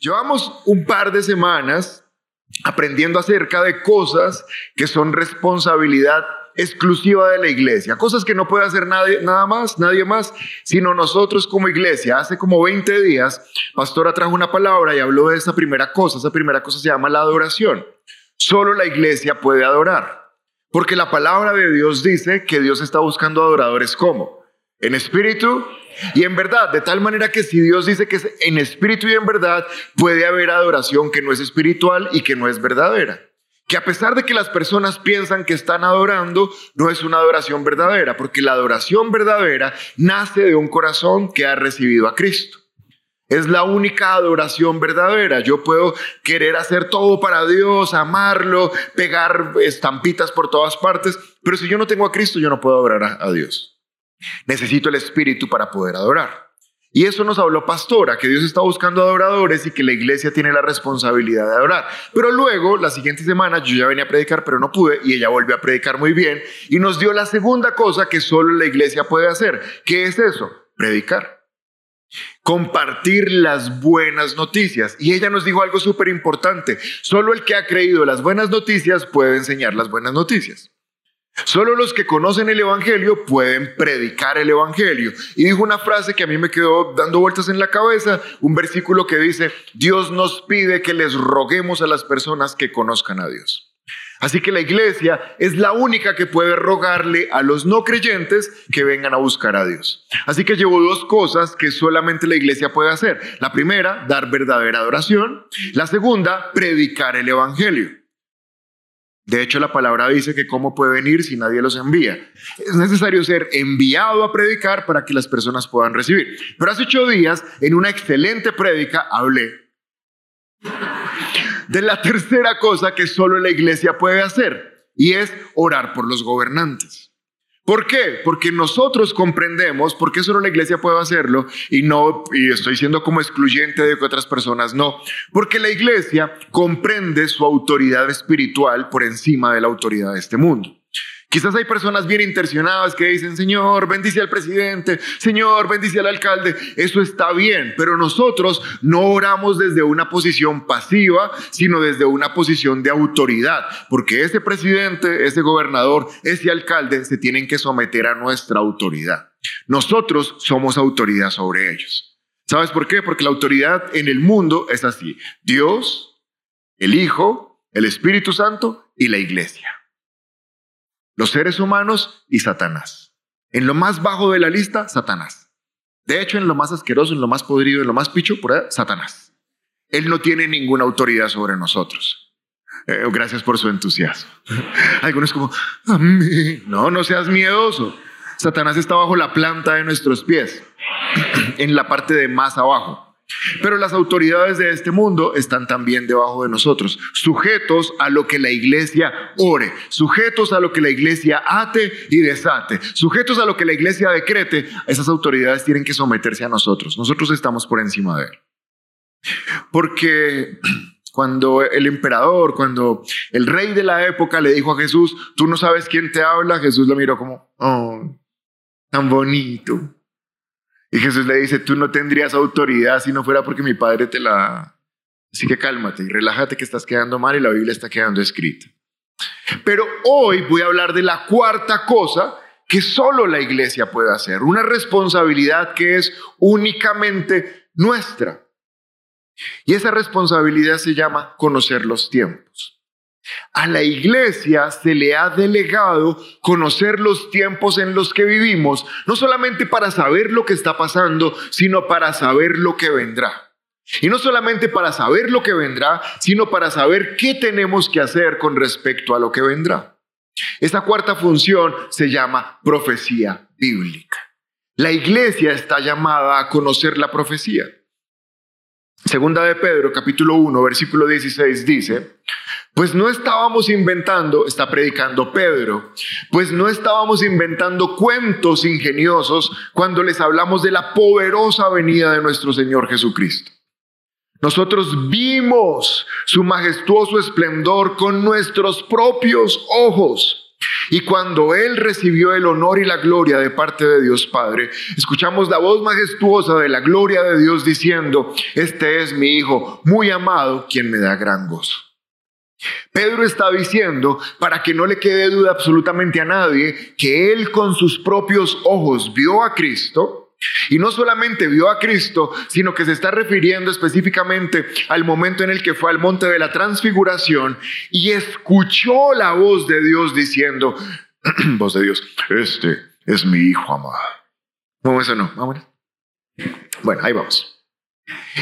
llevamos un par de semanas aprendiendo acerca de cosas que son responsabilidad exclusiva de la iglesia, cosas que no puede hacer nadie, nada más, nadie más, sino nosotros como iglesia. Hace como 20 días, Pastora trajo una palabra y habló de esa primera cosa. Esa primera cosa se llama la adoración. Solo la iglesia puede adorar, porque la palabra de Dios dice que Dios está buscando adoradores como en espíritu y en verdad, de tal manera que si Dios dice que es en espíritu y en verdad, puede haber adoración que no es espiritual y que no es verdadera. Que a pesar de que las personas piensan que están adorando, no es una adoración verdadera, porque la adoración verdadera nace de un corazón que ha recibido a Cristo. Es la única adoración verdadera. Yo puedo querer hacer todo para Dios, amarlo, pegar estampitas por todas partes, pero si yo no tengo a Cristo, yo no puedo adorar a, Dios. Necesito el Espíritu para poder adorar. Y eso nos habló Pastora, que Dios está buscando adoradores y que la iglesia tiene la responsabilidad de adorar. Pero luego, la siguiente semana, yo ya venía a predicar, pero no pude, y ella volvió a predicar muy bien, y nos dio la segunda cosa que solo la iglesia puede hacer. ¿Qué es eso? Predicar. Compartir las buenas noticias. Y ella nos dijo algo súper importante. Solo el que ha creído las buenas noticias puede enseñar las buenas noticias. Solo los que conocen el Evangelio pueden predicar el Evangelio. Y dijo una frase que a mí me quedó dando vueltas en la cabeza, un versículo que dice, Dios nos pide que les roguemos a las personas que conozcan a Dios. Así que la iglesia es la única que puede rogarle a los no creyentes que vengan a buscar a Dios. Así que llevo dos cosas que solamente la iglesia puede hacer. La primera, dar verdadera adoración. La segunda, predicar el Evangelio. De hecho, la palabra dice que cómo puede venir si nadie los envía. Es necesario ser enviado a predicar para que las personas puedan recibir. Pero hace ocho días, en una excelente prédica, hablé de la tercera cosa que solo la iglesia puede hacer, y es orar por los gobernantes. ¿Por qué? Porque nosotros comprendemos, porque solo la iglesia puede hacerlo y no, y estoy siendo como excluyente de que otras personas no, porque la iglesia comprende su autoridad espiritual por encima de la autoridad de este mundo. Quizás hay personas bien intencionadas que dicen, Señor, bendice al presidente, Señor, bendice al alcalde. Eso está bien, pero nosotros no oramos desde una posición pasiva, sino desde una posición de autoridad, porque ese presidente, ese gobernador, ese alcalde se tienen que someter a nuestra autoridad. Nosotros somos autoridad sobre ellos. ¿Sabes por qué? Porque la autoridad en el mundo es así. Dios, el Hijo, el Espíritu Santo y la iglesia los seres humanos y Satanás. En lo más bajo de la lista, Satanás. De hecho, en lo más asqueroso, en lo más podrido, en lo más picho, por ahí, Satanás. Él no tiene ninguna autoridad sobre nosotros. Eh, gracias por su entusiasmo. Algunos como, no, no seas miedoso. Satanás está bajo la planta de nuestros pies, en la parte de más abajo. Pero las autoridades de este mundo están también debajo de nosotros, sujetos a lo que la iglesia ore, sujetos a lo que la iglesia ate y desate, sujetos a lo que la iglesia decrete. Esas autoridades tienen que someterse a nosotros. Nosotros estamos por encima de él. Porque cuando el emperador, cuando el rey de la época le dijo a Jesús, tú no sabes quién te habla, Jesús lo miró como, oh, tan bonito. Y Jesús le dice, tú no tendrías autoridad si no fuera porque mi Padre te la... Así que cálmate y relájate que estás quedando mal y la Biblia está quedando escrita. Pero hoy voy a hablar de la cuarta cosa que solo la iglesia puede hacer, una responsabilidad que es únicamente nuestra. Y esa responsabilidad se llama conocer los tiempos. A la iglesia se le ha delegado conocer los tiempos en los que vivimos, no solamente para saber lo que está pasando, sino para saber lo que vendrá. Y no solamente para saber lo que vendrá, sino para saber qué tenemos que hacer con respecto a lo que vendrá. Esta cuarta función se llama profecía bíblica. La iglesia está llamada a conocer la profecía. Segunda de Pedro, capítulo 1, versículo 16 dice, pues no estábamos inventando, está predicando Pedro, pues no estábamos inventando cuentos ingeniosos cuando les hablamos de la poderosa venida de nuestro Señor Jesucristo. Nosotros vimos su majestuoso esplendor con nuestros propios ojos Y cuando él recibió el honor y la gloria de parte de Dios Padre, escuchamos la voz majestuosa de la gloria de Dios diciendo, este es mi Hijo muy amado, quien me da gran gozo. Pedro está diciendo, para que no le quede duda absolutamente a nadie, que él con sus propios ojos vio a Cristo, y no solamente vio a Cristo, sino que se está refiriendo específicamente al momento en el que fue al monte de la transfiguración y escuchó la voz de Dios diciendo, voz de Dios, este es mi hijo amado. ¿Cómo eso no? Vamos. Bueno, ahí vamos.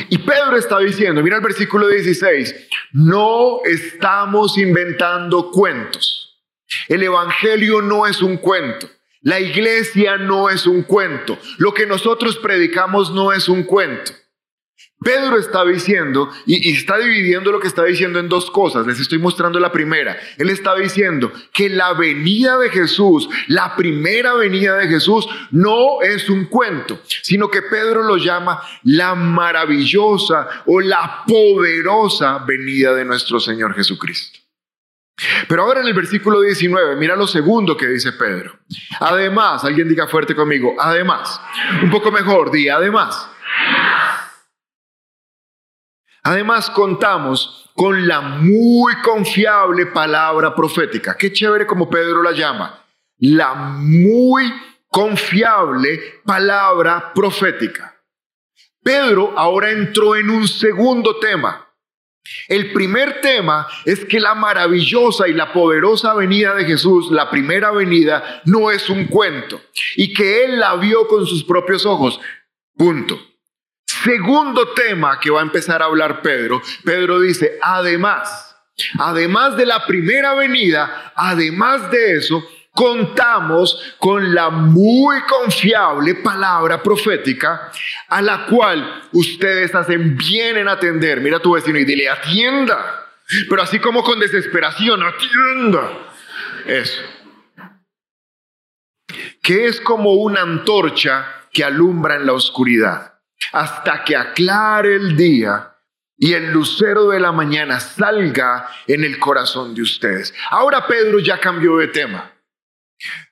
Y Pedro está diciendo, mira el versículo 16, no estamos inventando cuentos. El Evangelio no es un cuento. La iglesia no es un cuento. Lo que nosotros predicamos no es un cuento. Pedro está diciendo, y, está dividiendo lo que está diciendo en dos cosas, les estoy mostrando la primera. Él está diciendo que la venida de Jesús, la primera venida de Jesús, no es un cuento, sino que Pedro lo llama la maravillosa o la poderosa venida de nuestro Señor Jesucristo. Pero ahora en el versículo 19, mira lo segundo que dice Pedro. Además, alguien diga fuerte conmigo, además, un poco mejor, di además. Además contamos con la muy confiable palabra profética. Qué chévere como Pedro la llama. La muy confiable palabra profética. Pedro ahora entró en un segundo tema el primer tema es que la maravillosa y la poderosa venida de Jesús, la primera venida, no es un cuento y que Él la vio con sus propios ojos. Punto. Segundo tema que va a empezar a hablar Pedro. Pedro dice, además, además de la primera venida, además de eso, contamos con la muy confiable palabra profética a la cual ustedes hacen bien en atender. Mira a tu vecino y dile, atienda. Pero así como con desesperación, atienda. Eso. Que es como una antorcha que alumbra en la oscuridad hasta que aclare el día y el lucero de la mañana salga en el corazón de ustedes. Ahora Pedro ya cambió de tema.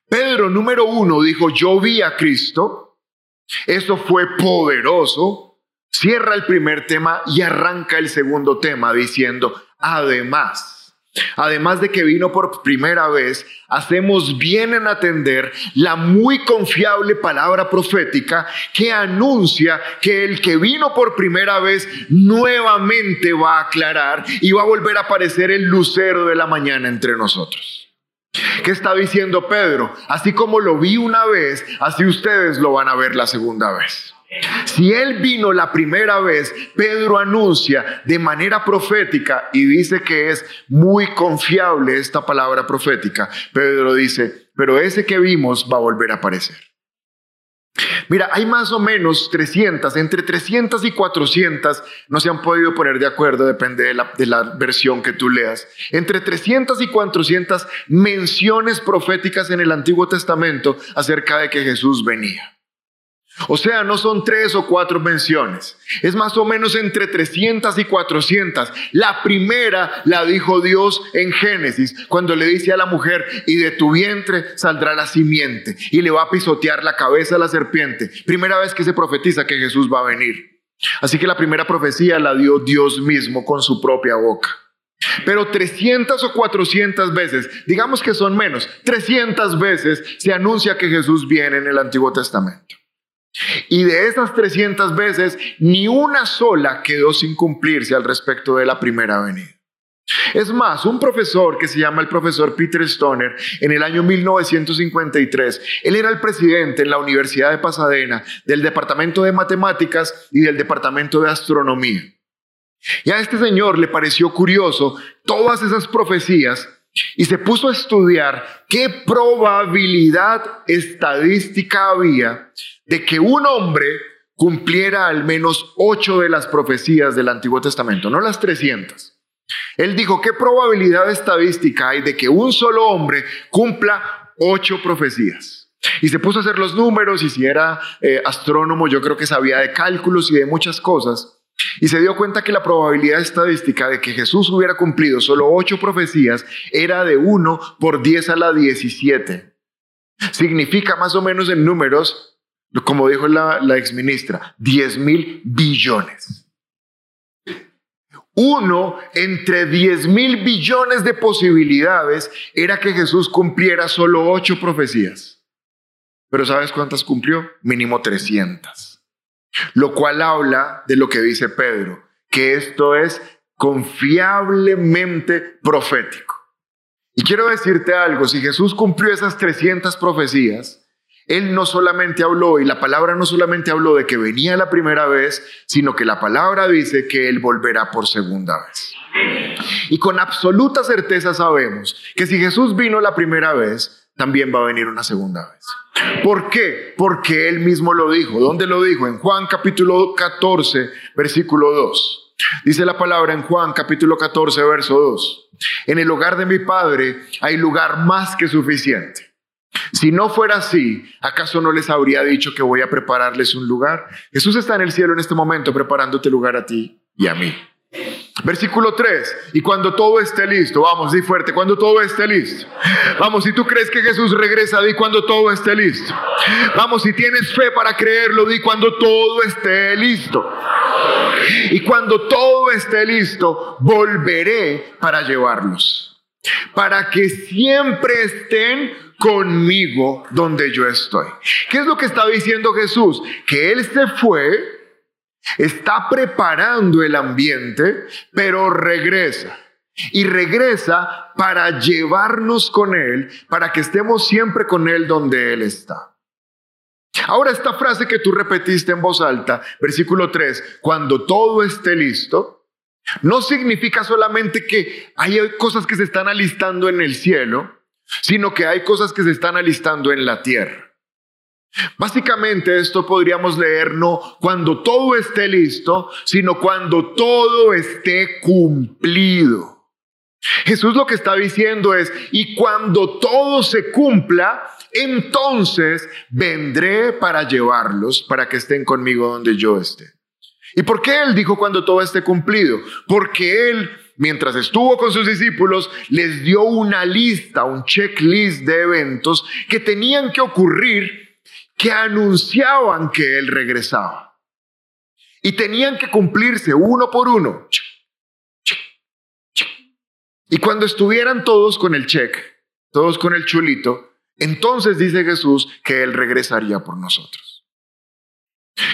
Pedro número uno dijo, yo vi a Cristo, eso fue poderoso, cierra el primer tema y arranca el segundo tema diciendo, además, Además de que vino por primera vez, hacemos bien en atender la muy confiable palabra profética que anuncia que el que vino por primera vez nuevamente va a aclarar y va a volver a aparecer el lucero de la mañana entre nosotros. ¿Qué está diciendo Pedro? Así como lo vi una vez, así ustedes lo van a ver la segunda vez. Si él vino la primera vez, Pedro anuncia de manera profética y dice que es muy confiable esta palabra profética. Pedro dice, pero ese que vimos va a volver a aparecer. Mira, hay más o menos 300, entre 300 y 400, no se han podido poner de acuerdo, depende de la, versión que tú leas, entre 300 y 400 menciones proféticas en el Antiguo Testamento acerca de que Jesús venía. O sea, no son tres o cuatro menciones. Es más o menos entre 300 y 400. La primera la dijo Dios en Génesis, cuando le dice a la mujer, y de tu vientre saldrá la simiente, y le va a pisotear la cabeza a la serpiente. Primera vez que se profetiza que Jesús va a venir. Así que la primera profecía la dio Dios mismo con su propia boca. Pero 300 o 400 veces, digamos que son menos, 300 veces se anuncia que Jesús viene en el Antiguo Testamento. Y de esas 300 veces, ni una sola quedó sin cumplirse al respecto de la primera venida. Es más, un profesor que se llama el profesor Peter Stoner, en el año 1953, él era el presidente en la Universidad de Pasadena del Departamento de Matemáticas y del Departamento de Astronomía. Y a este señor le pareció curioso todas esas profecías y se puso a estudiar qué probabilidad estadística había de que un hombre cumpliera al menos ocho de las profecías del Antiguo Testamento, no las 300. Él dijo, ¿qué probabilidad estadística hay de que un solo hombre cumpla ocho profecías? Y se puso a hacer los números y si era eh, astrónomo yo creo que sabía de cálculos y de muchas cosas. Y se dio cuenta que la probabilidad estadística de que Jesús hubiera cumplido solo ocho profecías era de 1 por 10 a la 17. Significa más o menos en números, como dijo la, la exministra, 10 mil billones. Uno entre 10 mil billones de posibilidades era que Jesús cumpliera solo ocho profecías. Pero ¿sabes cuántas cumplió? Mínimo 300 lo cual habla de lo que dice Pedro, que esto es confiablemente profético. Y quiero decirte algo, si Jesús cumplió esas 300 profecías, Él no solamente habló, y la palabra no solamente habló de que venía la primera vez, sino que la palabra dice que Él volverá por segunda vez. Y con absoluta certeza sabemos que si Jesús vino la primera vez, también va a venir una segunda vez. ¿Por qué? Porque él mismo lo dijo. ¿Dónde lo dijo? En Juan capítulo 14, versículo 2. Dice la palabra en Juan capítulo 14, verso 2. En el hogar de mi Padre hay lugar más que suficiente. Si no fuera así, ¿acaso no les habría dicho que voy a prepararles un lugar? Jesús está en el cielo en este momento preparándote lugar a ti y a mí. Versículo 3, y cuando todo esté listo, vamos, di fuerte, cuando todo esté listo. Vamos, si tú crees que Jesús regresa, di cuando todo esté listo. Vamos, si tienes fe para creerlo, di cuando todo esté listo. Y cuando todo esté listo, volveré para llevarlos. Para que siempre estén conmigo donde yo estoy. ¿Qué es lo que está diciendo Jesús? Que Él se fue Está preparando el ambiente, pero regresa. Y regresa para llevarnos con Él, para que estemos siempre con Él donde Él está. Ahora esta frase que tú repetiste en voz alta, versículo 3, cuando todo esté listo, no significa solamente que hay cosas que se están alistando en el cielo, sino que hay cosas que se están alistando en la tierra. Básicamente esto podríamos leer no cuando todo esté listo, sino cuando todo esté cumplido. Jesús lo que está diciendo es, y cuando todo se cumpla, entonces vendré para llevarlos, para que estén conmigo donde yo esté. ¿Y por qué Él dijo cuando todo esté cumplido? Porque Él, mientras estuvo con sus discípulos, les dio una lista, un checklist de eventos que tenían que ocurrir que anunciaban que Él regresaba. Y tenían que cumplirse uno por uno. Y cuando estuvieran todos con el check, todos con el chulito, entonces dice Jesús que Él regresaría por nosotros.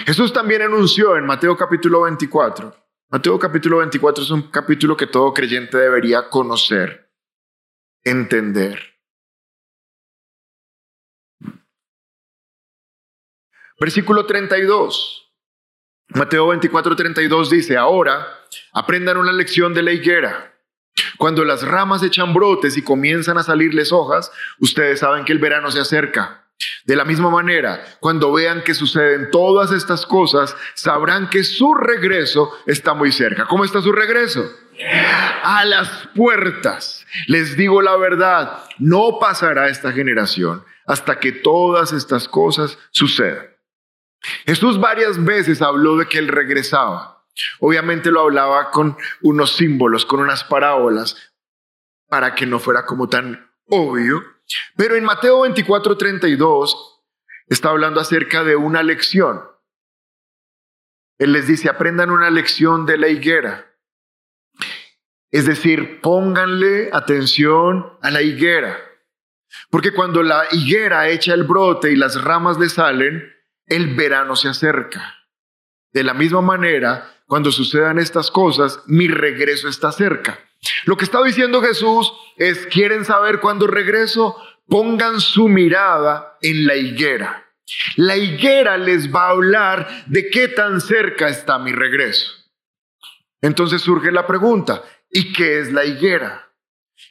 Jesús también anunció en Mateo capítulo 24. Mateo capítulo 24 es un capítulo que todo creyente debería conocer, entender. Versículo 32. Mateo 24, 32 dice, ahora aprendan una lección de la higuera. Cuando las ramas echan brotes y comienzan a salirles hojas, ustedes saben que el verano se acerca. De la misma manera, cuando vean que suceden todas estas cosas, sabrán que su regreso está muy cerca. ¿Cómo está su regreso? A las puertas. Les digo la verdad, no pasará esta generación hasta que todas estas cosas sucedan. Jesús varias veces habló de que Él regresaba. Obviamente lo hablaba con unos símbolos, con unas parábolas, para que no fuera como tan obvio. Pero en Mateo 24, 32 está hablando acerca de una lección. Él les dice, aprendan una lección de la higuera. Es decir, pónganle atención a la higuera. Porque cuando la higuera echa el brote y las ramas le salen, el verano se acerca. De la misma manera, cuando sucedan estas cosas, mi regreso está cerca. Lo que está diciendo Jesús es, ¿quieren saber cuándo regreso? Pongan su mirada en la higuera. La higuera les va a hablar de qué tan cerca está mi regreso. Entonces surge la pregunta, ¿y qué es la higuera?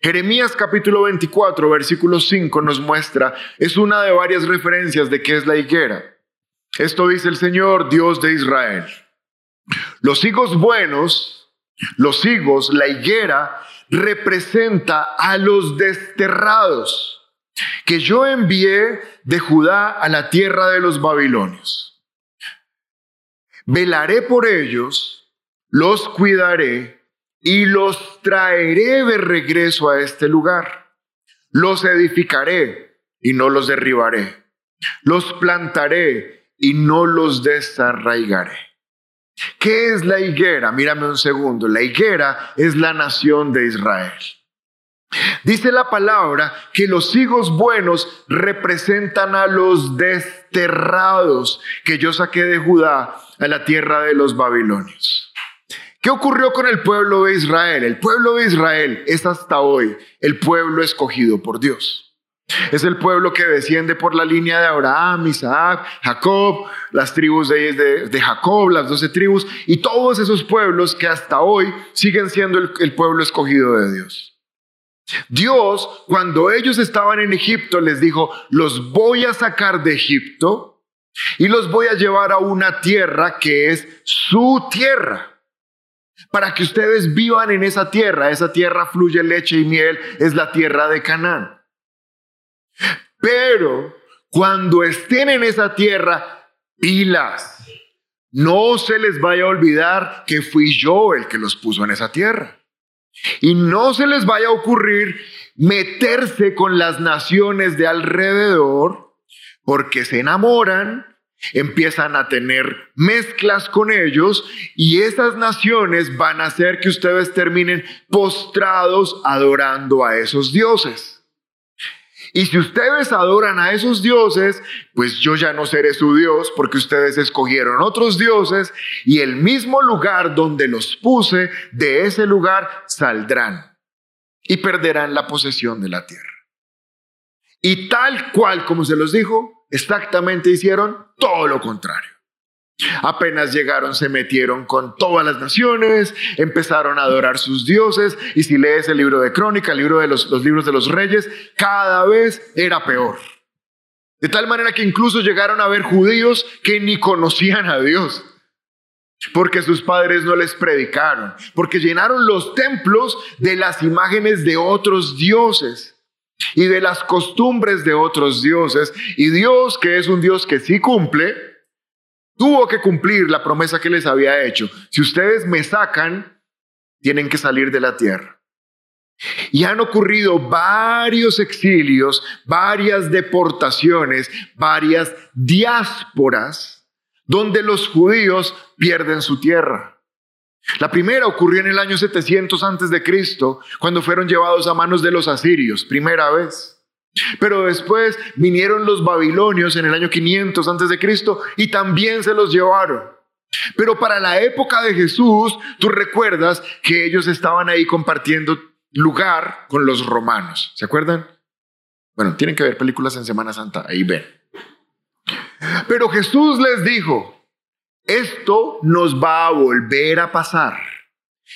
Jeremías capítulo 24, versículo 5 nos muestra, es una de varias referencias de qué es la higuera. Esto dice el Señor, Dios de Israel. Los higos buenos, los higos, la higuera, representa a los desterrados que yo envié de Judá a la tierra de los babilonios. Velaré por ellos los cuidaré y los traeré de regreso a este lugar. Los edificaré y no los derribaré. Los plantaré y no los desarraigaré. ¿Qué es la higuera? Mírame un segundo. La higuera es la nación de Israel. Dice la palabra que los higos buenos representan a los desterrados que yo saqué de Judá a la tierra de los babilonios. ¿Qué ocurrió con el pueblo de Israel? El pueblo de Israel es hasta hoy el pueblo escogido por Dios. Es el pueblo que desciende por la línea de Abraham, Isaac, Jacob, las tribus de, Jacob, las doce tribus, y todos esos pueblos que hasta hoy siguen siendo el pueblo escogido de Dios. Dios, cuando ellos estaban en Egipto, les dijo, los voy a sacar de Egipto y los voy a llevar a una tierra que es su tierra, para que ustedes vivan en esa tierra. Esa tierra fluye leche y miel, es la tierra de Canaán. Pero cuando estén en esa tierra, pilas. No se les vaya a olvidar que fui yo el que los puso en esa tierra. Y no se les vaya a ocurrir meterse con las naciones de alrededor porque se enamoran, empiezan a tener mezclas con ellos y esas naciones van a hacer que ustedes terminen postrados adorando a esos dioses. Y si ustedes adoran a esos dioses, pues yo ya no seré su Dios porque ustedes escogieron otros dioses y el mismo lugar donde los puse, de ese lugar saldrán y perderán la posesión de la tierra. Y tal cual como se los dijo, exactamente hicieron todo lo contrario. Apenas llegaron, se metieron con todas las naciones, empezaron a adorar sus dioses, y si lees el libro de Crónica, el libro de los, los libros de los reyes, cada vez era peor. De tal manera que incluso llegaron a ver judíos que ni conocían a Dios, porque sus padres no les predicaron, porque llenaron los templos de las imágenes de otros dioses y de las costumbres de otros dioses. Y Dios, que es un Dios que sí cumple, tuvo que cumplir la promesa que les había hecho. Si ustedes me sacan, tienen que salir de la tierra. Y han ocurrido varios exilios, varias deportaciones, varias diásporas, donde los judíos pierden su tierra. La primera ocurrió en el año 700 antes de Cristo, cuando fueron llevados a manos de los asirios, primera vez. Pero después vinieron los babilonios en el año 500 antes de Cristo y también se los llevaron. Pero para la época de Jesús, tú recuerdas que ellos estaban ahí compartiendo lugar con los romanos. ¿Se acuerdan? Bueno, tienen que ver películas en Semana Santa, ahí ven. Pero Jesús les dijo, esto nos va a volver a pasar.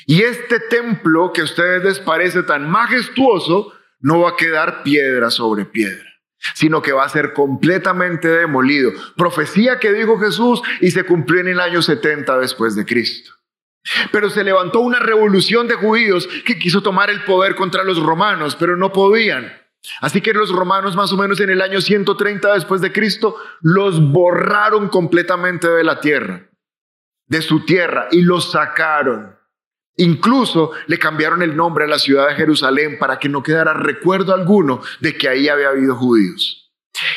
Y este templo que a ustedes les parece tan majestuoso, no va a quedar piedra sobre piedra, sino que va a ser completamente demolido. Profecía que dijo Jesús y se cumplió en el año 70 después de Cristo. Pero se levantó una revolución de judíos que quiso tomar el poder contra los romanos, pero no podían. Así que los romanos más o menos en el año 130 después de Cristo los borraron completamente de la tierra, de su tierra, y los sacaron. Incluso le cambiaron el nombre a la ciudad de Jerusalén para que no quedara recuerdo alguno de que ahí había habido judíos.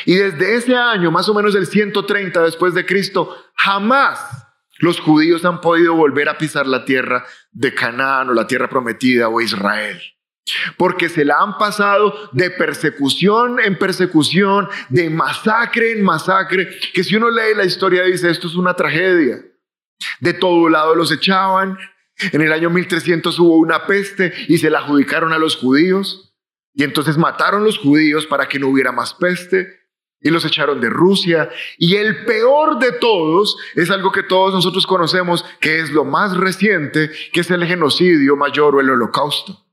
Y desde ese año, más o menos el 130 después de Cristo, jamás los judíos han podido volver a pisar la tierra de Canaán o la tierra prometida o Israel. Porque se la han pasado de persecución en persecución, de masacre en masacre, que si uno lee la historia dice, esto es una tragedia. De todo lado los echaban, en el año 1300 hubo una peste y se la adjudicaron a los judíos. Y entonces mataron los judíos para que no hubiera más peste y los echaron de Rusia. Y el peor de todos es algo que todos nosotros conocemos, que es lo más reciente, que es el genocidio mayor o el holocausto.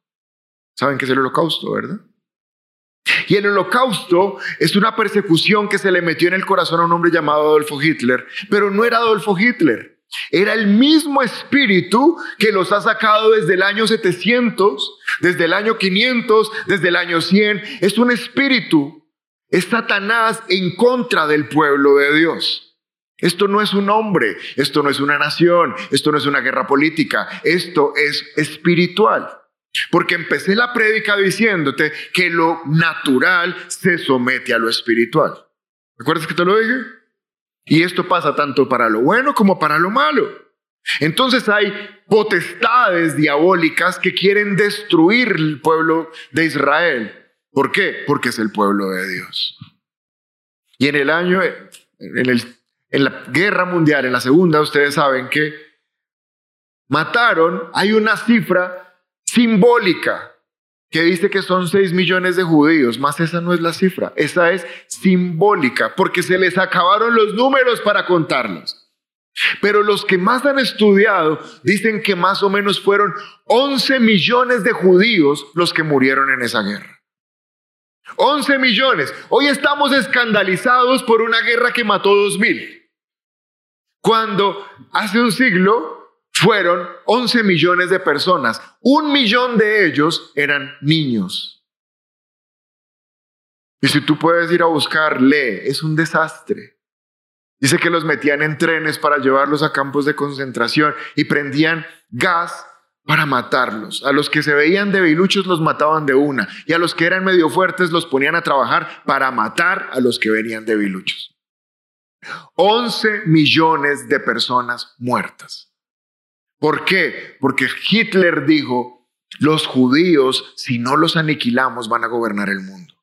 ¿Saben qué es el holocausto, verdad? Y el holocausto es una persecución que se le metió en el corazón a un hombre llamado Adolfo Hitler, pero no era Adolfo Hitler. Era el mismo espíritu que los ha sacado desde el año 700, desde el año 500, desde el año 100. Es un espíritu, es Satanás en contra del pueblo de Dios. Esto no es un hombre, esto no es una nación, esto no es una guerra política, esto es espiritual. Porque empecé la prédica diciéndote que lo natural se somete a lo espiritual. ¿Recuerdas que te lo dije? Y esto pasa tanto para lo bueno como para lo malo. Entonces hay potestades diabólicas que quieren destruir el pueblo de Israel. ¿Por qué? Porque es el pueblo de Dios. Y en el año, en, el, en la guerra mundial, en la segunda, ustedes saben que mataron, hay una cifra simbólica que dice que son 6 millones de judíos, más esa no es la cifra, esa es simbólica, porque se les acabaron los números para contarlos. Pero los que más han estudiado dicen que más o menos fueron 11 millones de judíos los que murieron en esa guerra. 11 millones. Hoy estamos escandalizados por una guerra que mató 2 mil. Cuando hace un siglo fueron 11 millones de personas. Un millón de ellos eran niños. Y si tú puedes ir a buscar, lee, es un desastre. Dice que los metían en trenes para llevarlos a campos de concentración y prendían gas para matarlos. A los que se veían debiluchos los mataban de una y a los que eran medio fuertes los ponían a trabajar para matar a los que venían debiluchos. 11 millones de personas muertas. ¿Por qué? Porque Hitler dijo, los judíos, si no los aniquilamos, van a gobernar el mundo.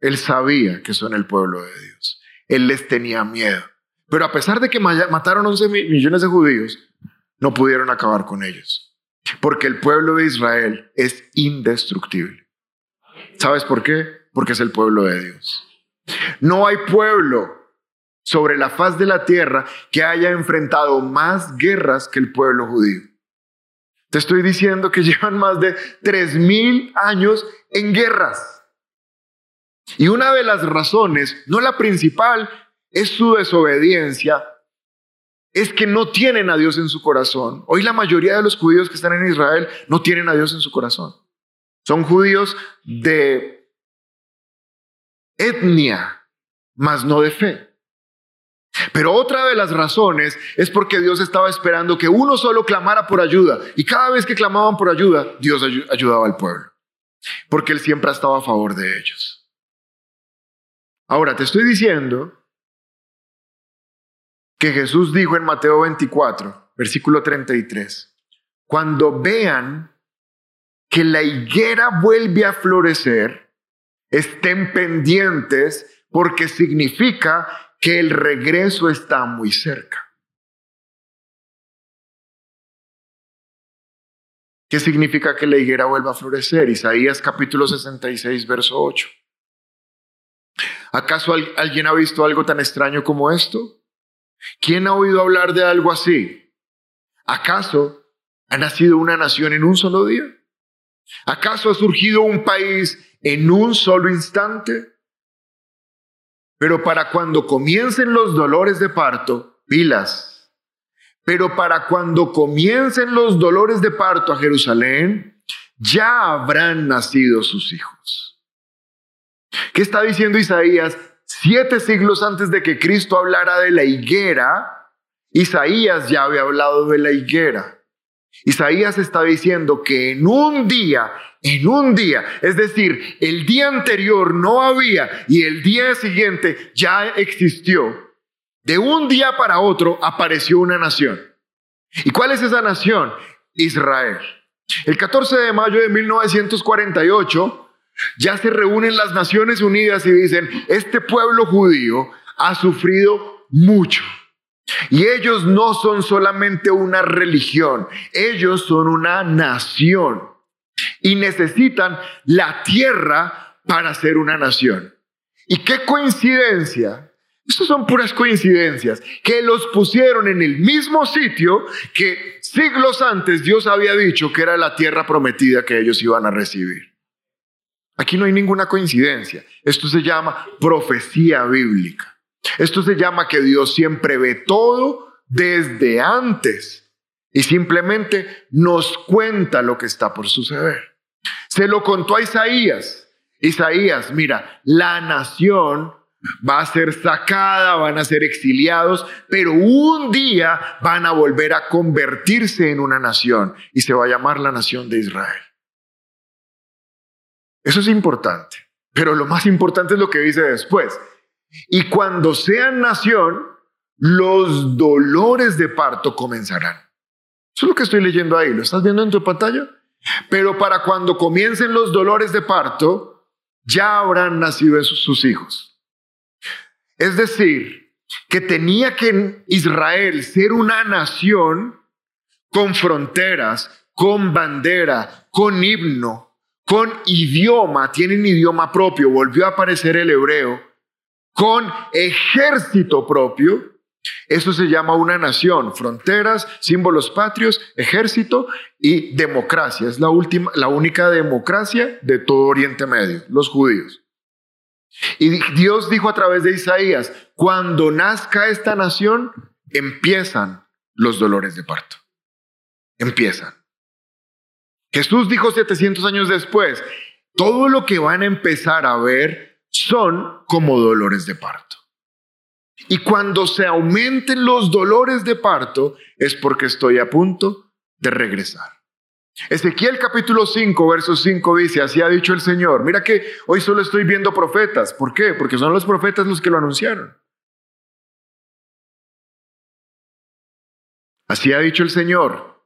Él sabía que son el pueblo de Dios. Él les tenía miedo. Pero a pesar de que mataron 11 millones de judíos, no pudieron acabar con ellos. Porque el pueblo de Israel es indestructible. ¿Sabes por qué? Porque es el pueblo de Dios. No hay pueblo sobre la faz de la tierra que haya enfrentado más guerras que el pueblo judío. Te estoy diciendo que llevan más de tres mil años en guerras. Y una de las razones, no la principal, es su desobediencia, es que no tienen a Dios en su corazón. Hoy la mayoría de los judíos que están en Israel no tienen a Dios en su corazón. Son judíos de etnia, mas no de fe. Pero otra de las razones es porque Dios estaba esperando que uno solo clamara por ayuda. Y cada vez que clamaban por ayuda, Dios ayudaba al pueblo. Porque Él siempre estaba a favor de ellos. Ahora, te estoy diciendo que Jesús dijo en Mateo 24, versículo 33, cuando vean que la higuera vuelve a florecer, estén pendientes porque significa que el regreso está muy cerca. ¿Qué significa que la higuera vuelva a florecer? Isaías capítulo 66, verso 8. ¿Acaso alguien ha visto algo tan extraño como esto? ¿Quién ha oído hablar de algo así? ¿Acaso ha nacido una nación en un solo día? ¿Acaso ha surgido un país en un solo instante? Pero para cuando comiencen los dolores de parto, pilas. Pero para cuando comiencen los dolores de parto a Jerusalén, ya habrán nacido sus hijos. ¿Qué está diciendo Isaías? Siete siglos antes de que Cristo hablara de la higuera, Isaías ya había hablado de la higuera. Isaías está diciendo que en un día en un día. Es decir, el día anterior no había y el día siguiente ya existió. De un día para otro apareció una nación. ¿Y cuál es esa nación? Israel. El 14 de mayo de 1948 ya se reúnen las Naciones Unidas y dicen, este pueblo judío ha sufrido mucho. Y ellos no son solamente una religión, ellos son una nación y necesitan la tierra para ser una nación. Y qué coincidencia, estas son puras coincidencias, que los pusieron en el mismo sitio que siglos antes Dios había dicho que era la tierra prometida que ellos iban a recibir. Aquí no hay ninguna coincidencia. Esto se llama profecía bíblica. Esto se llama que Dios siempre ve todo desde antes y simplemente nos cuenta lo que está por suceder. Se lo contó a Isaías. Isaías, mira, la nación va a ser sacada, van a ser exiliados, pero un día van a volver a convertirse en una nación y se va a llamar la nación de Israel. Eso es importante, pero lo más importante es lo que dice después. Y cuando sean nación, los dolores de parto comenzarán. Eso es lo que estoy leyendo ahí. ¿Lo estás viendo en tu pantalla? Pero para cuando comiencen los dolores de parto, ya habrán nacido sus hijos. Es decir, que tenía que Israel ser una nación con fronteras, con bandera, con himno, con idioma, tienen idioma propio, volvió a aparecer el hebreo, con ejército propio, eso se llama una nación, fronteras, símbolos patrios, ejército y democracia. Es la, última, la única democracia de todo Oriente Medio, los judíos. Y Dios dijo a través de Isaías, cuando nazca esta nación, empiezan los dolores de parto. Empiezan. Jesús dijo 700 años después, todo lo que van a empezar a ver son como dolores de parto. Y cuando se aumenten los dolores de parto es porque estoy a punto de regresar. Ezequiel capítulo 5, verso 5 dice, así ha dicho el Señor. Mira que hoy solo estoy viendo profetas. ¿Por qué? Porque son los profetas los que lo anunciaron. Así ha dicho el Señor.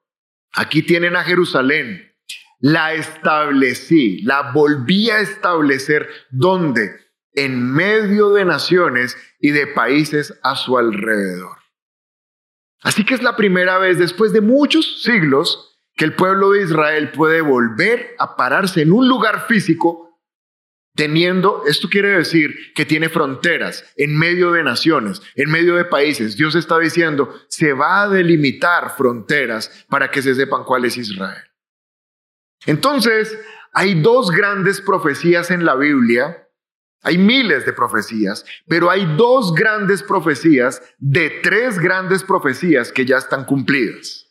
Aquí tienen a Jerusalén. La establecí, la volví a establecer. ¿Dónde? En medio de naciones y de países a su alrededor. Así que es la primera vez después de muchos siglos que el pueblo de Israel puede volver a pararse en un lugar físico teniendo, esto quiere decir que tiene fronteras en medio de naciones, en medio de países. Dios está diciendo, se va a delimitar fronteras para que se sepan cuál es Israel. Entonces, hay dos grandes profecías en la Biblia hay miles de profecías, pero hay dos grandes profecías de tres grandes profecías que ya están cumplidas.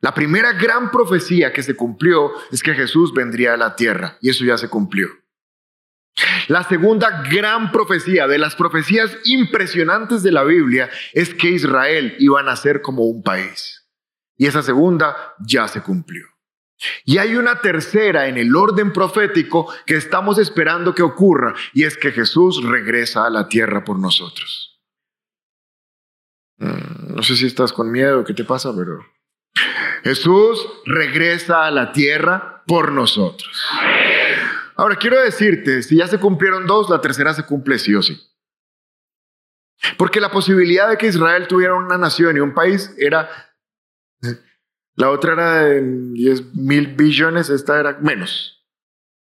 La primera gran profecía que se cumplió es que Jesús vendría a la tierra y eso ya se cumplió. La segunda gran profecía de las profecías impresionantes de la Biblia es que Israel iba a nacer como un país. Y esa segunda ya se cumplió. Y hay una tercera en el orden profético que estamos esperando que ocurra, y es que Jesús regresa a la tierra por nosotros. Mm, no sé si estás con miedo, ¿qué te pasa? Pero Jesús regresa a la tierra por nosotros. Ahora quiero decirte, si ya se cumplieron dos, la tercera se cumple sí o sí. Porque la posibilidad de que Israel tuviera una nación y un país era la otra era de 10 mil billones, esta era menos.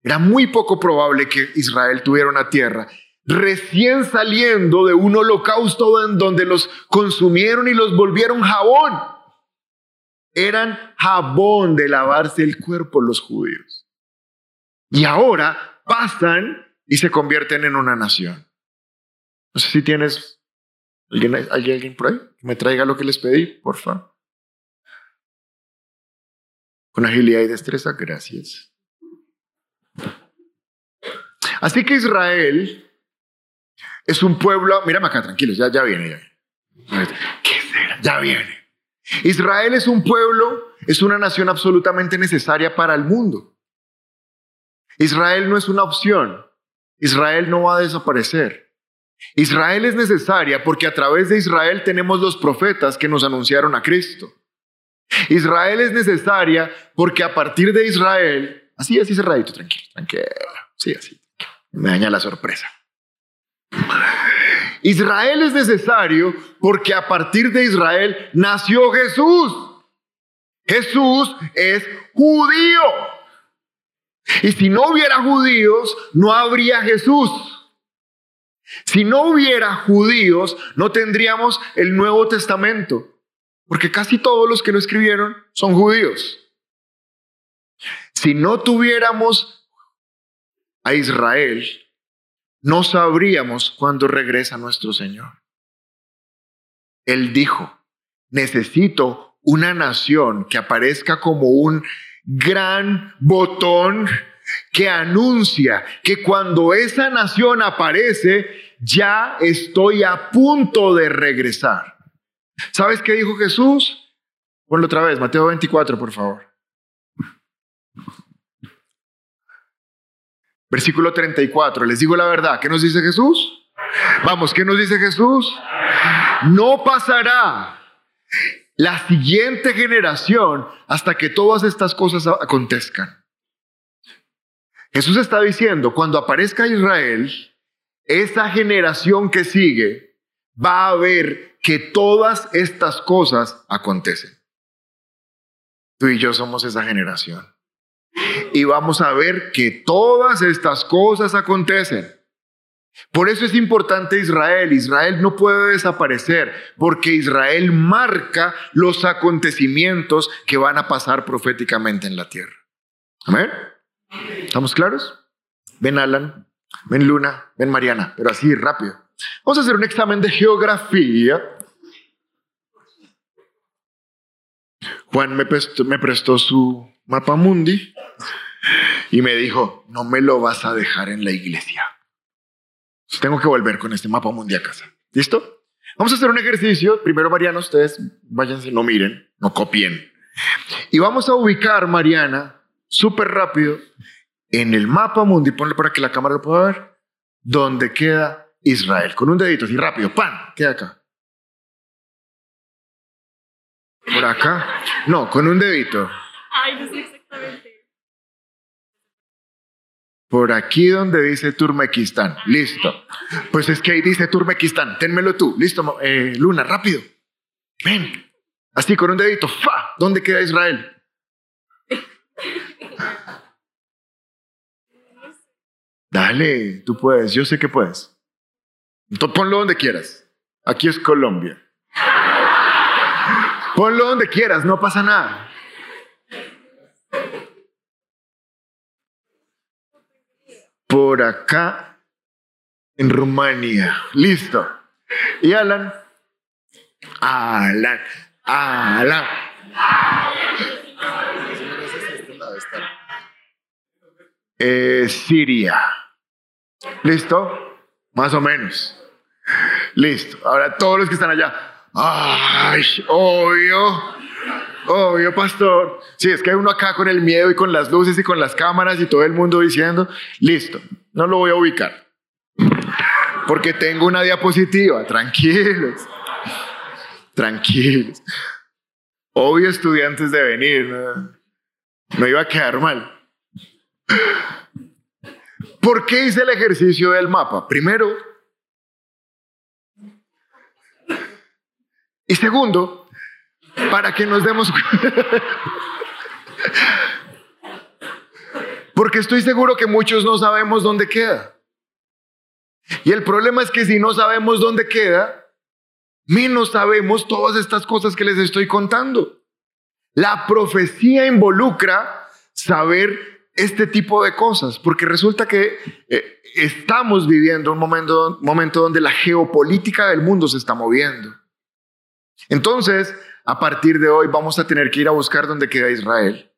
Era muy poco probable que Israel tuviera una tierra recién saliendo de un holocausto en donde los consumieron y los volvieron jabón. Eran jabón de lavarse el cuerpo los judíos. Y ahora pasan y se convierten en una nación. No sé si tienes alguien, alguien por ahí que me traiga lo que les pedí, por favor. Con agilidad y destreza, gracias. Así que Israel es un pueblo, mírame acá, tranquilos, ya, viene, ya viene. ¿Qué será? Ya viene. Israel es un pueblo, es una nación absolutamente necesaria para el mundo. Israel no es una opción. Israel no va a desaparecer. Israel es necesaria porque a través de Israel tenemos los profetas que nos anunciaron a Cristo. Israel es necesaria porque a partir de Israel, así, así cerradito, tranquilo, tranquilo, sí, así, me daña la sorpresa. Israel es necesario porque a partir de Israel nació Jesús. Jesús es judío. Y si no hubiera judíos, no habría Jesús. Si no hubiera judíos, no tendríamos el Nuevo Testamento. Porque casi todos los que lo escribieron son judíos. Si no tuviéramos a Israel, no sabríamos cuándo regresa nuestro Señor. Él dijo, necesito una nación que aparezca como un gran botón que anuncia que cuando esa nación aparece, ya estoy a punto de regresar. ¿Sabes qué dijo Jesús? Ponlo otra vez, Mateo 24, por favor. Versículo 34, les digo la verdad, ¿qué nos dice Jesús? Vamos, ¿qué nos dice Jesús? No pasará la siguiente generación hasta que todas estas cosas acontezcan. Jesús está diciendo, cuando aparezca Israel, esa generación que sigue va a ver que todas estas cosas acontecen. Tú y yo somos esa generación. Y vamos a ver que todas estas cosas acontecen. Por eso es importante Israel. Israel no puede desaparecer porque Israel marca los acontecimientos que van a pasar proféticamente en la tierra. Amén. ¿Estamos claros? Ven Alan, ven Luna, ven Mariana, pero así rápido. Vamos a hacer un examen de geografía. Juan me prestó, su mapa mundi y me dijo, no me lo vas a dejar en la iglesia. Tengo que volver con este mapa mundi a casa. ¿Listo? Vamos a hacer un ejercicio. Primero, Mariana, ustedes váyanse, no miren, no copien. Y vamos a ubicar, Mariana, súper rápido, en el mapa mundi, ponle para que la cámara lo pueda ver, donde queda Israel. Con un dedito, así rápido, ¡pam! Queda acá. Por acá. No, con un dedito. Ay, no sé exactamente. Por aquí donde dice Turmequistán. Listo. Pues es que ahí dice Turmequistán. Ténmelo tú. Listo, eh, Luna, rápido. Ven. Así con un dedito. ¡Fa! ¿Dónde queda Israel? Dale, tú puedes. Yo sé que puedes. Entonces, ponlo donde quieras. Aquí es Colombia. Ponlo donde quieras, no pasa nada. por acá en Rumania. Listo. Y Alan. Alan. Alan. Eh, Siria. ¿Listo? Más o menos. Listo. Ahora todos los que están allá. Ay, obvio. Obvio, pastor. Sí, es que hay uno acá con el miedo y con las luces y con las cámaras y todo el mundo diciendo, listo, no lo voy a ubicar. Porque tengo una diapositiva, tranquilos. Tranquilos. Obvio, estudiantes de venir, no, no iba a quedar mal. ¿Por qué hice el ejercicio del mapa? Primero, y segundo, para que nos demos Porque estoy seguro que muchos no sabemos dónde queda. Y el problema es que si no sabemos dónde queda, menos sabemos todas estas cosas que les estoy contando. La profecía involucra saber este tipo de cosas, porque resulta que eh, estamos viviendo un momento, momento donde la geopolítica del mundo se está moviendo. Entonces, a partir de hoy vamos a tener que ir a buscar dónde queda Israel,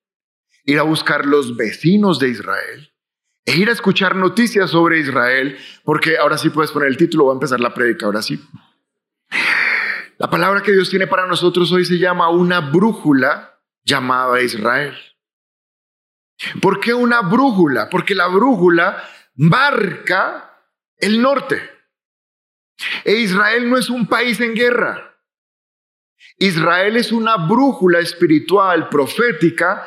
ir a buscar los vecinos de Israel e ir a escuchar noticias sobre Israel, porque ahora sí puedes poner el título, va a empezar la prédica, ahora sí. La palabra que Dios tiene para nosotros hoy se llama una brújula llamada Israel. ¿Por qué una brújula? Porque la brújula marca el norte. E Israel no es un país en guerra. Israel es una brújula espiritual, profética,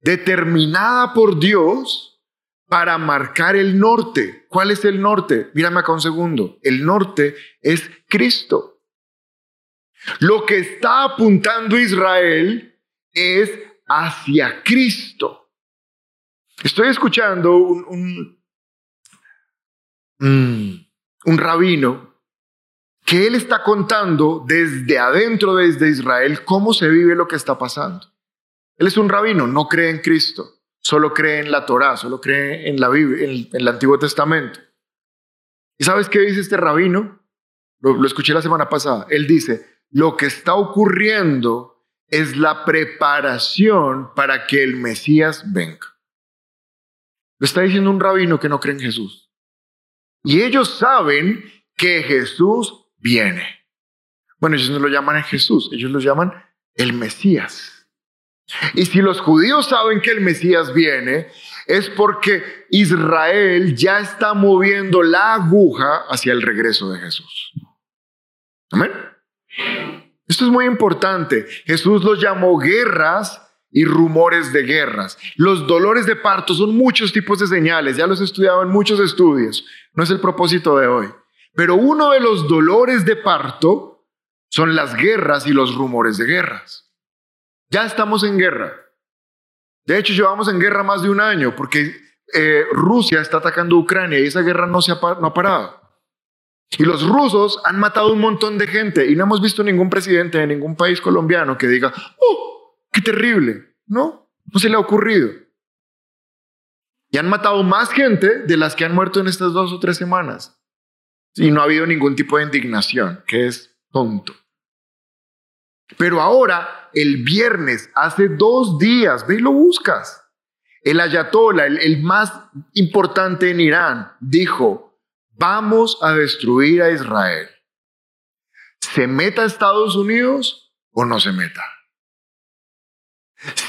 determinada por Dios para marcar el norte. ¿Cuál es el norte? Mírame acá un segundo. El norte es Cristo. Lo que está apuntando Israel es hacia Cristo. Estoy escuchando un, un, mm, un rabino que él está contando desde adentro, desde Israel, cómo se vive lo que está pasando. Él es un rabino, no cree en Cristo, solo cree en la Torá, solo cree en la Biblia, en, el Antiguo Testamento. ¿Y sabes qué dice este rabino? Lo, lo escuché la semana pasada. Él dice, lo que está ocurriendo es la preparación para que el Mesías venga. Lo está diciendo un rabino que no cree en Jesús. Y ellos saben que Jesús viene. Bueno, ellos no lo llaman Jesús, ellos lo llaman el Mesías. Y si los judíos saben que el Mesías viene, es porque Israel ya está moviendo la aguja hacia el regreso de Jesús. Amén. Esto es muy importante. Jesús los llamó guerras y rumores de guerras. Los dolores de parto son muchos tipos de señales, ya los he estudiado en muchos estudios, no es el propósito de hoy. Pero uno de los dolores de parto son las guerras y los rumores de guerras. Ya estamos en guerra. De hecho, llevamos en guerra más de un año porque eh, Rusia está atacando a Ucrania y esa guerra no, se ha, no ha parado. Y los rusos han matado un montón de gente y no hemos visto ningún presidente de ningún país colombiano que diga, ¡oh, qué terrible! No, no se le ha ocurrido. Y han matado más gente de las que han muerto en estas dos o tres semanas. Y no ha habido ningún tipo de indignación, que es tonto. Pero ahora, el viernes, hace dos días, ve y lo buscas. El ayatollah, el, más importante en Irán, dijo, vamos a destruir a Israel. ¿Se meta a Estados Unidos o no se meta?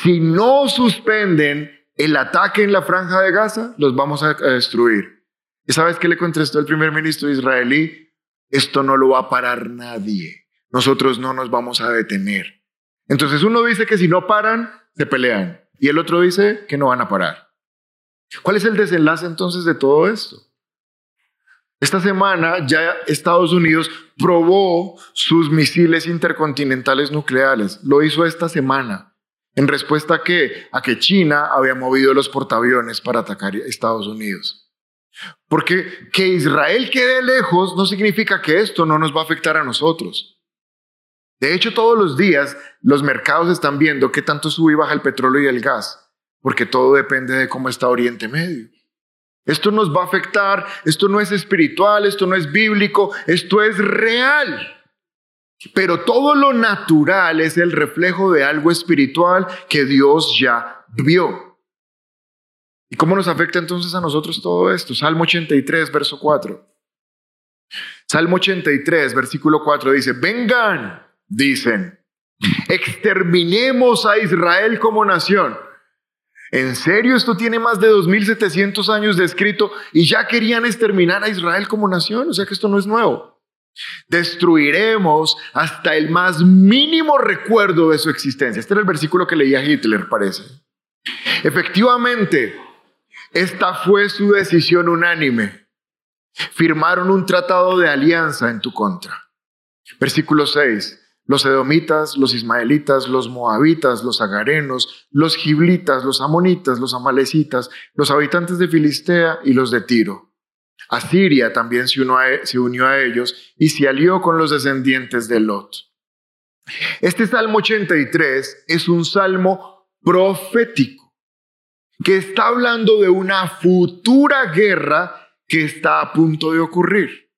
Si no suspenden el ataque en la franja de Gaza, los vamos a destruir. ¿Y sabes qué le contestó el primer ministro israelí? Esto no lo va a parar nadie nosotros no nos vamos a detener. Entonces uno dice que si no paran, se pelean. Y el otro dice que no van a parar. ¿Cuál es el desenlace entonces de todo esto? Esta semana ya Estados Unidos probó sus misiles intercontinentales nucleares. Lo hizo esta semana. En respuesta a que, a que China había movido los portaaviones para atacar a Estados Unidos. Porque que Israel quede lejos no significa que esto no nos va a afectar a nosotros. De hecho, todos los días los mercados están viendo qué tanto sube y baja el petróleo y el gas, porque todo depende de cómo está Oriente Medio. Esto nos va a afectar, esto no es espiritual, esto no es bíblico, esto es real. Pero todo lo natural es el reflejo de algo espiritual que Dios ya vio. ¿Y cómo nos afecta entonces a nosotros todo esto? Salmo 83, verso 4. Salmo 83, versículo 4 dice, vengan dicen, exterminemos a Israel como nación. ¿En serio esto tiene más de 2700 años de escrito y ya querían exterminar a Israel como nación? O sea que esto no es nuevo. Destruiremos hasta el más mínimo recuerdo de su existencia. Este era el versículo que leía Hitler, parece. Efectivamente, esta fue su decisión unánime. Firmaron un tratado de alianza en tu contra. Versículo 6 los edomitas, los ismaelitas, los moabitas, los agarenos, los giblitas, los amonitas, los amalecitas, los habitantes de Filistea y los de Tiro. Asiria también se e, se unió a ellos y se alió con los descendientes de Lot. Este Salmo 83 es un salmo profético que está hablando de una futura guerra que está a punto de ocurrir.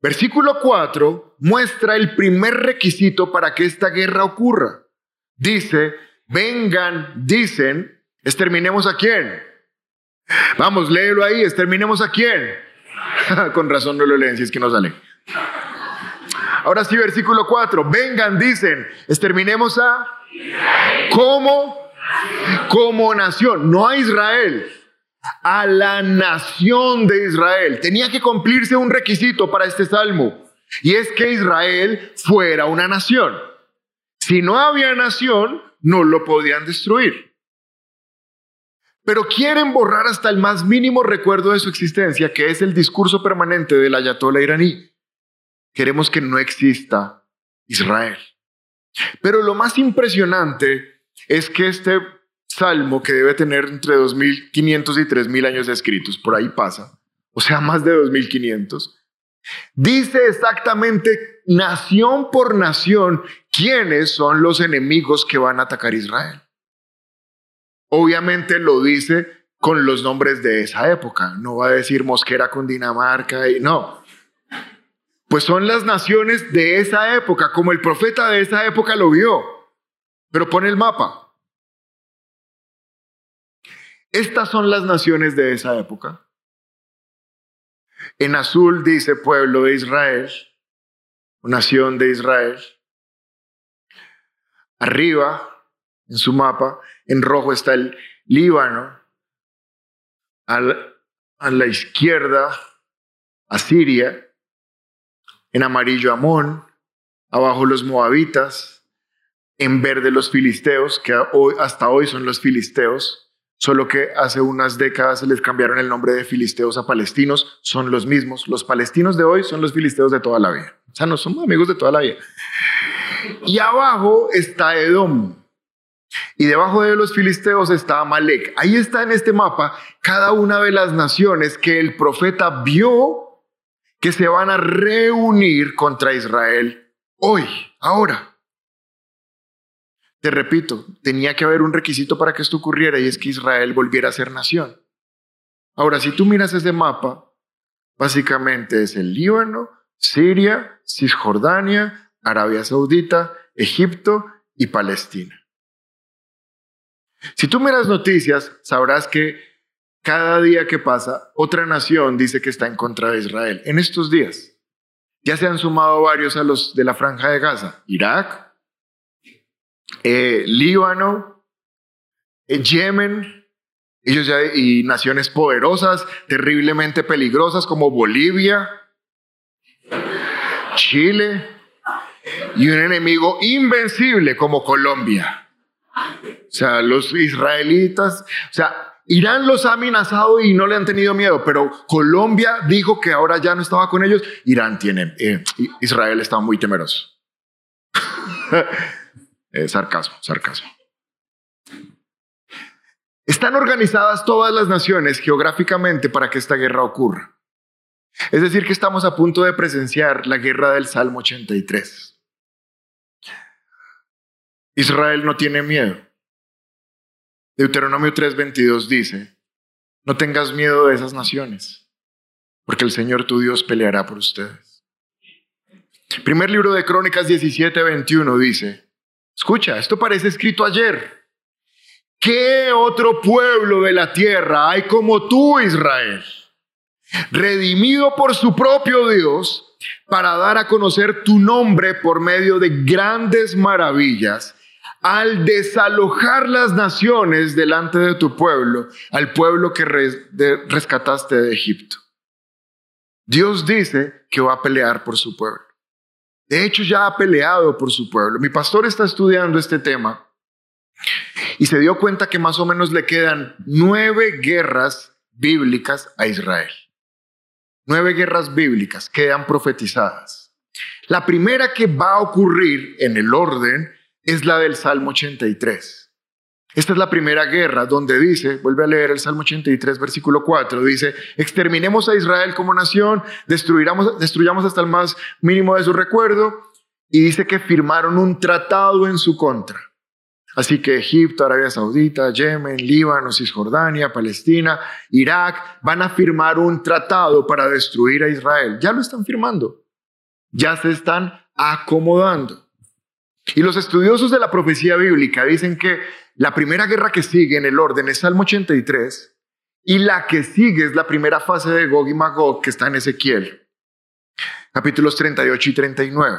Versículo 4 muestra el primer requisito para que esta guerra ocurra. Dice, vengan, dicen, exterminemos a quién. Vamos, léelo ahí, exterminemos a quién. Con razón no lo leen si es que no sale. Ahora sí, versículo 4, vengan, dicen, exterminemos a... ¿Cómo? Como nación, no a Israel a la nación de Israel. Tenía que cumplirse un requisito para este salmo, y es que Israel fuera una nación. Si no había nación, no lo podían destruir. Pero quieren borrar hasta el más mínimo recuerdo de su existencia, que es el discurso permanente del ayatollah iraní. Queremos que no exista Israel. Pero lo más impresionante es que este salmo que debe tener entre 2.500 y 3.000 años escritos, por ahí pasa, o sea, más de 2.500, dice exactamente nación por nación quiénes son los enemigos que van a atacar Israel. Obviamente lo dice con los nombres de esa época, no va a decir Mosquera con Dinamarca y no. Pues son las naciones de esa época, como el profeta de esa época lo vio. Pero pone el mapa. Estas son las naciones de esa época. En azul dice pueblo de Israel, nación de Israel. Arriba, en su mapa, en rojo está el Líbano. a la izquierda, Asiria. En amarillo, Amón. Abajo los moabitas. En verde los filisteos, que hoy, hasta hoy son los filisteos solo que hace unas décadas se les cambiaron el nombre de filisteos a palestinos, son los mismos. Los palestinos de hoy son los filisteos de toda la vida. O sea, no somos amigos de toda la vida. Y abajo está Edom. Y debajo de los filisteos está Amalek. Ahí está en este mapa cada una de las naciones que el profeta vio que se van a reunir contra Israel hoy, ahora. Te repito, tenía que haber un requisito para que esto ocurriera y es que Israel volviera a ser nación. Ahora, si tú miras ese mapa, básicamente es el Líbano, Siria, Cisjordania, Arabia Saudita, Egipto y Palestina. Si tú miras noticias, sabrás que cada día que pasa, otra nación dice que está en contra de Israel. En estos días, ya se han sumado varios a los de la franja de Gaza. Irak, eh, Líbano, eh, Yemen, ellos y naciones poderosas, terriblemente peligrosas como Bolivia, Chile, y un enemigo invencible como Colombia. O sea, los israelitas, o sea, Irán los ha amenazado y no le han tenido miedo, pero Colombia dijo que ahora ya no estaba con ellos. Irán tiene, eh, Israel está muy temeroso. Eh, sarcasmo, sarcasmo. Están organizadas todas las naciones geográficamente para que esta guerra ocurra. Es decir, que estamos a punto de presenciar la guerra del Salmo 83. Israel no tiene miedo. Deuteronomio 3:22 dice, no tengas miedo de esas naciones, porque el Señor tu Dios peleará por ustedes. Primer libro de Crónicas 17:21 dice, Escucha, esto parece escrito ayer. ¿Qué otro pueblo de la tierra hay como tú, Israel? Redimido por su propio Dios para dar a conocer tu nombre por medio de grandes maravillas, al desalojar las naciones delante de tu pueblo, al pueblo que rescataste de Egipto. Dios dice que va a pelear por su pueblo. De hecho, ya ha peleado por su pueblo. Mi pastor está estudiando este tema y se dio cuenta que más o menos le quedan nueve guerras bíblicas a Israel. Nueve guerras bíblicas quedan profetizadas. La primera que va a ocurrir en el orden es la del Salmo 83. Esta es la primera guerra donde dice, vuelve a leer el Salmo 83, versículo 4, dice, exterminemos a Israel como nación, destruyamos, destruyamos hasta el más mínimo de su recuerdo, y dice que firmaron un tratado en su contra. Así que Egipto, Arabia Saudita, Yemen, Líbano, Cisjordania, Palestina, Irak van a firmar un tratado para destruir a Israel. Ya lo están firmando. Ya se están acomodando. Y los estudiosos de la profecía bíblica dicen que la primera guerra que sigue en el orden es Salmo 83 y la que sigue es la primera fase de Gog y Magog que está en Ezequiel, capítulos 38 y 39.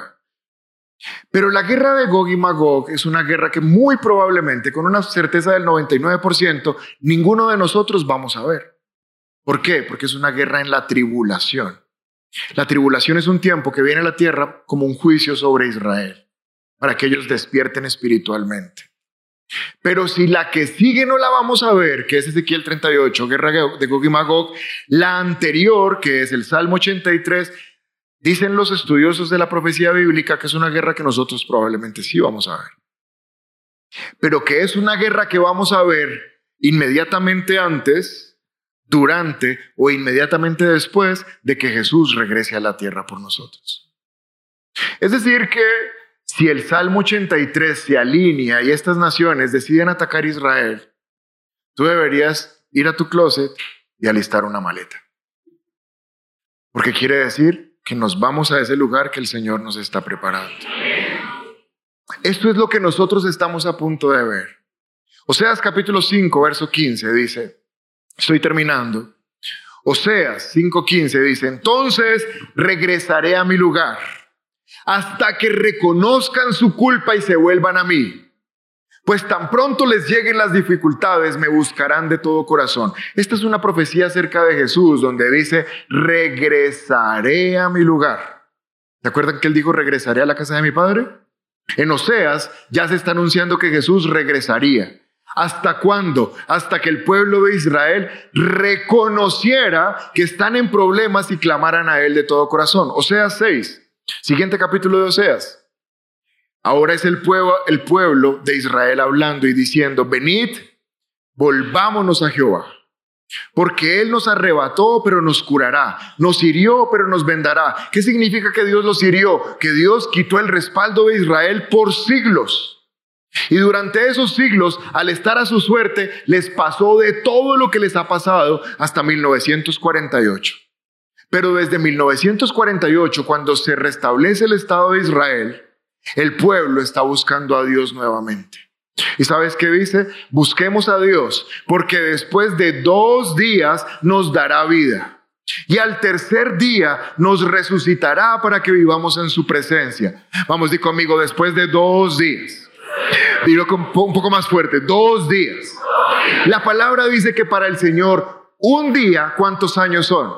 Pero la guerra de Gog y Magog es una guerra que muy probablemente, con una certeza del 99%, ninguno de nosotros vamos a ver. ¿Por qué? Porque es una guerra en la tribulación. La tribulación es un tiempo que viene a la tierra como un juicio sobre Israel, para que ellos despierten espiritualmente. Pero si la que sigue no la vamos a ver, que es Ezequiel 38, guerra de Gog y Magog, la anterior, que es el Salmo 83, dicen los estudiosos de la profecía bíblica que es una guerra que nosotros probablemente sí vamos a ver. Pero que es una guerra que vamos a ver inmediatamente antes, durante o inmediatamente después de que Jesús regrese a la tierra por nosotros. Es decir, que si el Salmo 83 se alinea y estas naciones deciden atacar Israel, tú deberías ir a tu closet y alistar una maleta. Porque quiere decir que nos vamos a ese lugar que el Señor nos está preparando. Esto es lo que nosotros estamos a punto de ver. Oseas capítulo 5, verso 15 dice, Estoy terminando. Oseas 5:15 dice, entonces regresaré a mi lugar hasta que reconozcan su culpa y se vuelvan a mí. Pues tan pronto les lleguen las dificultades, me buscarán de todo corazón. Esta es una profecía acerca de Jesús, donde dice, regresaré a mi lugar. ¿Se acuerdan que él dijo, regresaré a la casa de mi padre? En Oseas ya se está anunciando que Jesús regresaría. ¿Hasta cuándo? Hasta que el pueblo de Israel reconociera que están en problemas y clamaran a Él de todo corazón. Oseas 6, siguiente capítulo de Oseas. Ahora es el pueblo, el pueblo de Israel hablando y diciendo, venid, volvámonos a Jehová. Porque Él nos arrebató, pero nos curará. Nos hirió, pero nos vendará. ¿Qué significa que Dios los hirió? Que Dios quitó el respaldo de Israel por siglos. Y durante esos siglos, al estar a su suerte, les pasó de todo lo que les ha pasado hasta 1948. Pero desde 1948, cuando se restablece el Estado de Israel, el pueblo está buscando a Dios nuevamente. ¿Y sabes qué dice? Busquemos a Dios, porque después de dos días nos dará vida. Y al tercer día nos resucitará para que vivamos en su presencia. Vamos, di conmigo, después de dos días. Dilo un poco más fuerte, dos días. La palabra dice que para el Señor un día, ¿cuántos años son?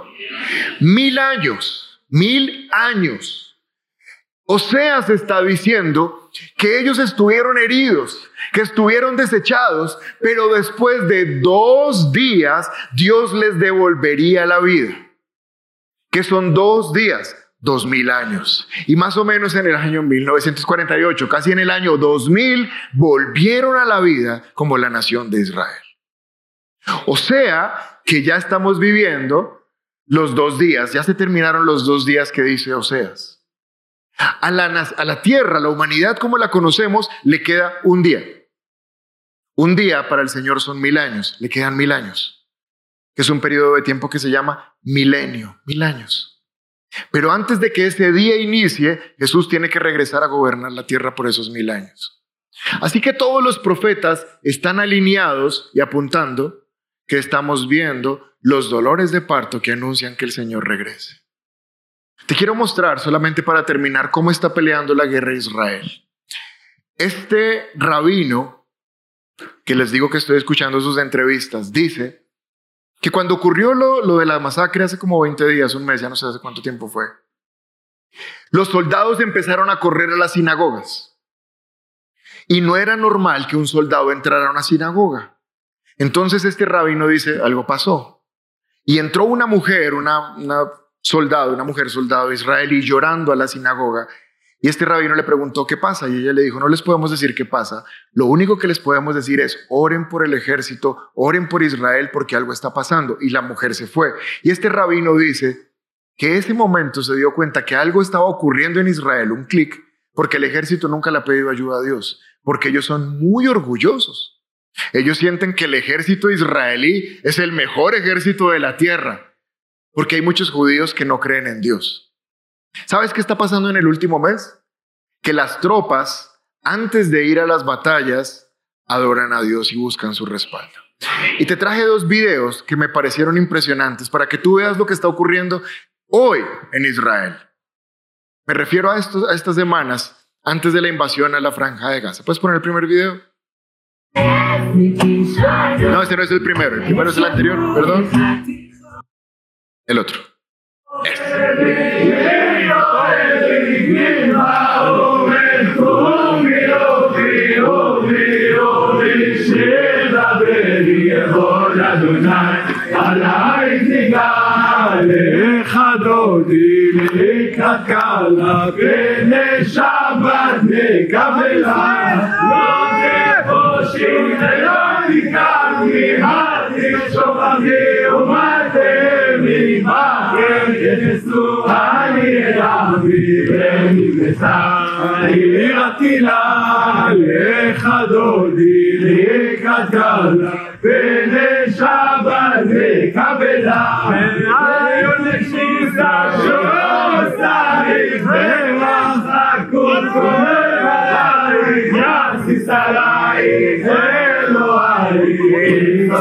Mil años, mil años. O sea, se está diciendo que ellos estuvieron heridos, que estuvieron desechados, pero después de dos días Dios les devolvería la vida. Que son dos días, dos mil años. Y más o menos en el año 1948, casi en el año 2000, volvieron a la vida como la nación de Israel. O sea que ya estamos viviendo los dos días, ya se terminaron los dos días que dice Oseas. A la, a la tierra, la humanidad como la conocemos, le queda un día. Un día para el Señor son mil años, le quedan mil años, que es un periodo de tiempo que se llama milenio, mil años. Pero antes de que ese día inicie, Jesús tiene que regresar a gobernar la tierra por esos mil años. Así que todos los profetas están alineados y apuntando que estamos viendo los dolores de parto que anuncian que el Señor regrese. Te quiero mostrar, solamente para terminar, cómo está peleando la guerra Israel. Este rabino, que les digo que estoy escuchando sus entrevistas, dice que cuando ocurrió lo, de la masacre hace como 20 días, un mes, ya no sé hace cuánto tiempo fue, los soldados empezaron a correr a las sinagogas. Y no era normal que un soldado entrara a una sinagoga. Entonces este rabino dice, algo pasó. Y entró una mujer, una, una soldado, una mujer soldado israelí llorando a la sinagoga y este rabino le preguntó qué pasa y ella le dijo, no les podemos decir qué pasa, lo único que les podemos decir es, oren por el ejército, oren por Israel porque algo está pasando. Y la mujer se fue. Y este rabino dice que ese momento se dio cuenta que algo estaba ocurriendo en Israel, un clic, porque el ejército nunca le ha pedido ayuda a Dios, porque ellos son muy orgullosos. Ellos sienten que el ejército israelí es el mejor ejército de la tierra, porque hay muchos judíos que no creen en Dios. ¿Sabes qué está pasando en el último mes? Que las tropas, antes de ir a las batallas, adoran a Dios y buscan su respaldo. Y te traje dos videos que me parecieron impresionantes para que tú veas lo que está ocurriendo hoy en Israel. Me refiero a, estos, a estas semanas antes de la invasión a la franja de Gaza. ¿Puedes poner el primer video? No, este no es el primero. El primero es el anterior, perdón. El otro. Este. יראתי לה לך דודי לקראת קלה פני שבת נקבלה Sarai, Elohai, Satan, Shala, Bene Shabbat Nekabela,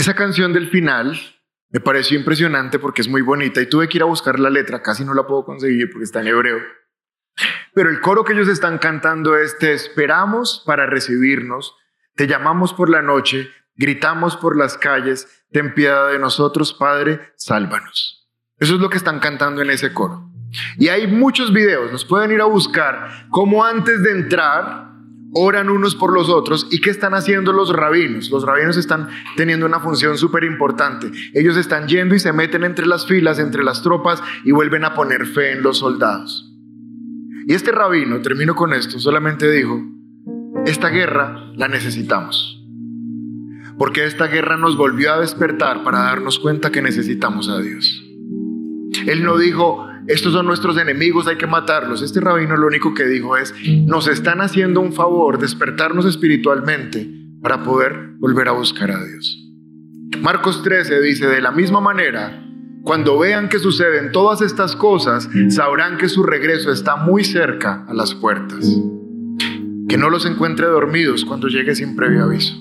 Esa canción del final me pareció impresionante porque es muy bonita y tuve que ir a buscar la letra, casi no la puedo conseguir porque está en hebreo. Pero el coro que ellos están cantando es, te esperamos para recibirnos, te llamamos por la noche, gritamos por las calles, ten piedad de nosotros, Padre, sálvanos. Eso es lo que están cantando en ese coro. Y hay muchos videos, nos pueden ir a buscar cómo antes de entrar oran unos por los otros y qué están haciendo los rabinos. Los rabinos están teniendo una función súper importante. Ellos están yendo y se meten entre las filas, entre las tropas y vuelven a poner fe en los soldados. Y este rabino, termino con esto, solamente dijo, esta guerra la necesitamos. Porque esta guerra nos volvió a despertar para darnos cuenta que necesitamos a Dios. Él no dijo, estos son nuestros enemigos, hay que matarlos. Este rabino lo único que dijo es, nos están haciendo un favor, despertarnos espiritualmente para poder volver a buscar a Dios. Marcos 13 dice, de la misma manera, cuando vean que suceden todas estas cosas, sabrán que su regreso está muy cerca a las puertas. Que no los encuentre dormidos cuando llegue sin previo aviso.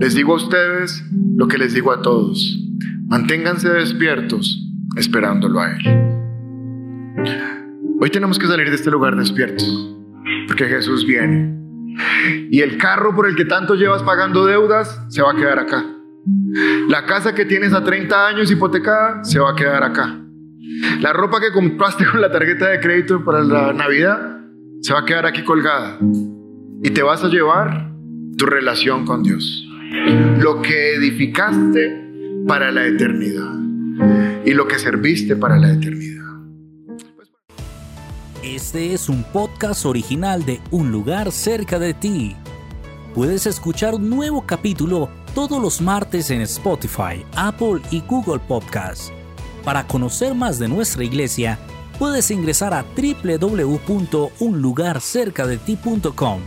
Les digo a ustedes lo que les digo a todos. Manténganse despiertos esperándolo a Él. Hoy tenemos que salir de este lugar despiertos, porque Jesús viene. Y el carro por el que tanto llevas pagando deudas se va a quedar acá. La casa que tienes a 30 años hipotecada se va a quedar acá. La ropa que compraste con la tarjeta de crédito para la Navidad se va a quedar aquí colgada. Y te vas a llevar tu relación con Dios. Lo que edificaste para la eternidad. Y lo que serviste para la eternidad. Este es un podcast original de Un lugar cerca de ti. Puedes escuchar un nuevo capítulo todos los martes en Spotify, Apple y Google Podcasts. Para conocer más de nuestra iglesia, puedes ingresar a www.unlugarcercadeti.com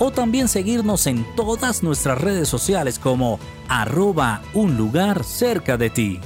o también seguirnos en todas nuestras redes sociales como arroba un lugar cerca de ti.